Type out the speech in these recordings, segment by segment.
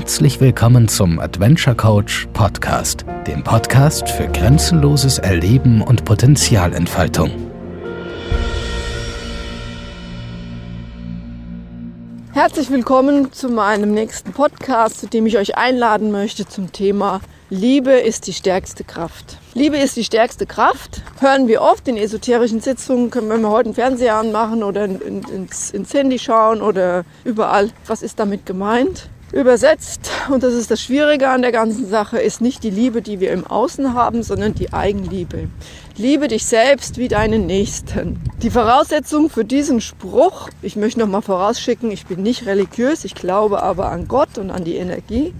Herzlich willkommen zum Adventure Coach Podcast, dem Podcast für grenzenloses Erleben und Potenzialentfaltung. Herzlich willkommen zu meinem nächsten Podcast, zu dem ich euch einladen möchte zum Thema Liebe ist die stärkste Kraft. Liebe ist die stärkste Kraft. Hören wir oft in esoterischen Sitzungen, können wir heute einen Fernseher anmachen oder ins, ins Handy schauen oder überall. Was ist damit gemeint? Übersetzt, und das ist das Schwierige an der ganzen Sache, ist nicht die Liebe, die wir im Außen haben, sondern die Eigenliebe. Liebe dich selbst wie deinen Nächsten. Die Voraussetzung für diesen Spruch, ich möchte noch mal vorausschicken, ich bin nicht religiös, ich glaube aber an Gott und an die Energie.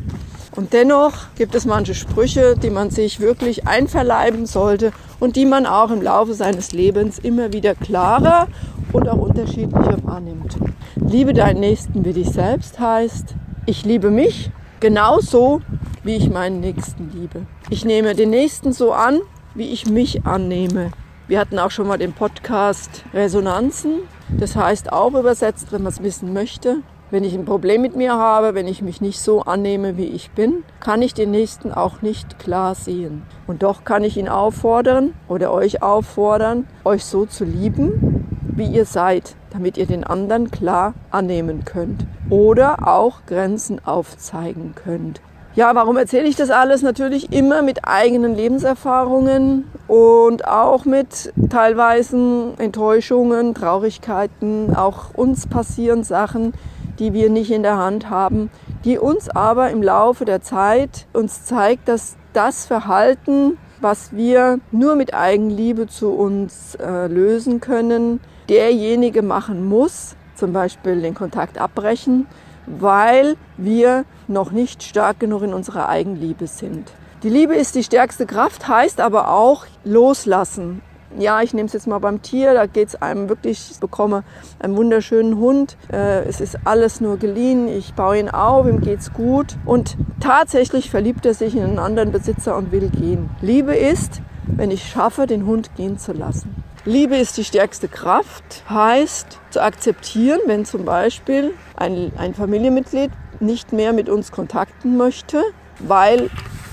Und dennoch gibt es manche Sprüche, die man sich wirklich einverleiben sollte und die man auch im Laufe seines Lebens immer wieder klarer und auch unterschiedlicher wahrnimmt. Liebe deinen Nächsten wie dich selbst heißt, ich liebe mich genauso, wie ich meinen Nächsten liebe. Ich nehme den Nächsten so an, wie ich mich annehme. Wir hatten auch schon mal den Podcast Resonanzen. Das heißt auch übersetzt, wenn man es wissen möchte. Wenn ich ein Problem mit mir habe, wenn ich mich nicht so annehme, wie ich bin, kann ich den Nächsten auch nicht klar sehen. Und doch kann ich ihn auffordern oder euch auffordern, euch so zu lieben, wie ihr seid, damit ihr den anderen klar annehmen könnt oder auch Grenzen aufzeigen könnt. Ja, warum erzähle ich das alles? Natürlich immer mit eigenen Lebenserfahrungen und auch mit teilweise Enttäuschungen, Traurigkeiten. Auch uns passieren Sachen, die wir nicht in der Hand haben, die uns aber im Laufe der Zeit uns zeigt, dass das Verhalten, was wir nur mit Eigenliebe zu uns äh, lösen können, derjenige machen muss, zum Beispiel den Kontakt abbrechen, weil wir noch nicht stark genug in unserer Eigenliebe sind. Die Liebe ist die stärkste Kraft, heißt aber auch loslassen. Ja, ich nehme es jetzt mal beim Tier, da geht es einem wirklich, ich bekomme einen wunderschönen Hund, äh, es ist alles nur geliehen, ich baue ihn auf, ihm geht's gut und tatsächlich verliebt er sich in einen anderen Besitzer und will gehen. Liebe ist, wenn ich schaffe, den Hund gehen zu lassen. Liebe ist die stärkste Kraft, heißt zu akzeptieren, wenn zum Beispiel ein, ein Familienmitglied nicht mehr mit uns kontakten möchte, weil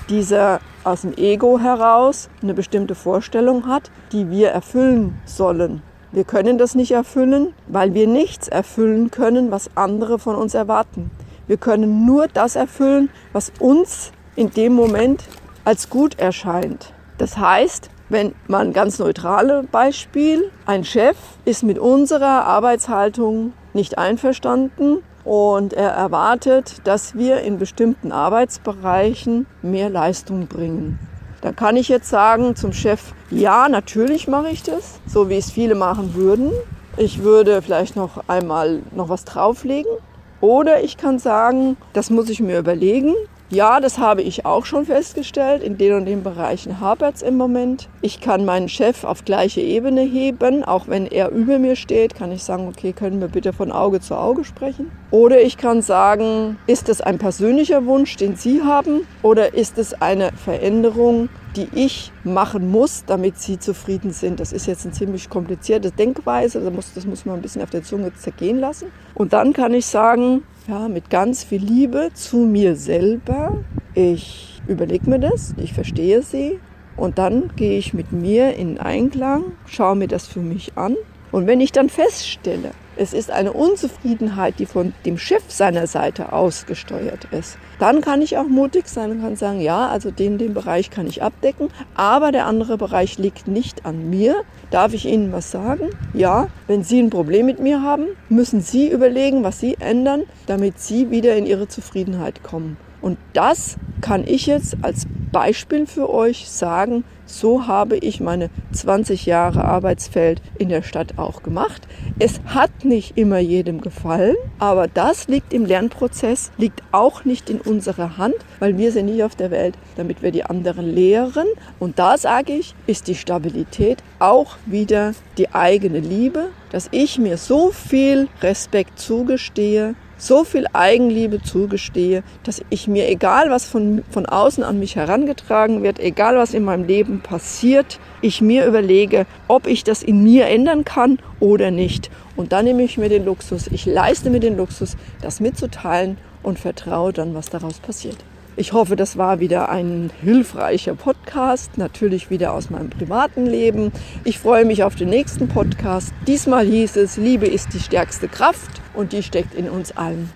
dieser aus dem Ego heraus eine bestimmte Vorstellung hat, die wir erfüllen sollen. Wir können das nicht erfüllen, weil wir nichts erfüllen können, was andere von uns erwarten. Wir können nur das erfüllen, was uns in dem Moment als gut erscheint. Das heißt, wenn man ganz neutrale Beispiel, ein Chef ist mit unserer Arbeitshaltung nicht einverstanden und er erwartet, dass wir in bestimmten Arbeitsbereichen mehr Leistung bringen. Da kann ich jetzt sagen zum Chef, ja, natürlich mache ich das, so wie es viele machen würden. Ich würde vielleicht noch einmal noch was drauflegen. Oder ich kann sagen, das muss ich mir überlegen. Ja, das habe ich auch schon festgestellt. In den und den Bereichen hapert es im Moment. Ich kann meinen Chef auf gleiche Ebene heben. Auch wenn er über mir steht, kann ich sagen, okay, können wir bitte von Auge zu Auge sprechen. Oder ich kann sagen, ist es ein persönlicher Wunsch, den Sie haben? Oder ist es eine Veränderung, die ich machen muss, damit Sie zufrieden sind? Das ist jetzt eine ziemlich komplizierte Denkweise. Das muss, das muss man ein bisschen auf der Zunge zergehen lassen. Und dann kann ich sagen, ja, mit ganz viel Liebe zu mir selber. Ich überlege mir das, ich verstehe sie und dann gehe ich mit mir in Einklang, schaue mir das für mich an und wenn ich dann feststelle, es ist eine Unzufriedenheit, die von dem Chef seiner Seite ausgesteuert ist, dann kann ich auch mutig sein und kann sagen, ja, also den, den Bereich kann ich abdecken, aber der andere Bereich liegt nicht an mir. Darf ich Ihnen was sagen? Ja, wenn Sie ein Problem mit mir haben, müssen Sie überlegen, was Sie ändern, damit Sie wieder in Ihre Zufriedenheit kommen. Und das kann ich jetzt als Beispiel für euch sagen, so habe ich meine 20 Jahre Arbeitsfeld in der Stadt auch gemacht. Es hat nicht immer jedem gefallen, aber das liegt im Lernprozess, liegt auch nicht in unserer Hand, weil wir sind nicht auf der Welt, damit wir die anderen lehren. Und da sage ich, ist die Stabilität auch wieder die eigene Liebe, dass ich mir so viel Respekt zugestehe, so viel Eigenliebe zugestehe, dass ich mir, egal was von, von außen an mich herangetragen wird, egal was in meinem Leben passiert, ich mir überlege, ob ich das in mir ändern kann oder nicht. Und dann nehme ich mir den Luxus, ich leiste mir den Luxus, das mitzuteilen und vertraue dann, was daraus passiert. Ich hoffe, das war wieder ein hilfreicher Podcast, natürlich wieder aus meinem privaten Leben. Ich freue mich auf den nächsten Podcast. Diesmal hieß es, Liebe ist die stärkste Kraft und die steckt in uns allen.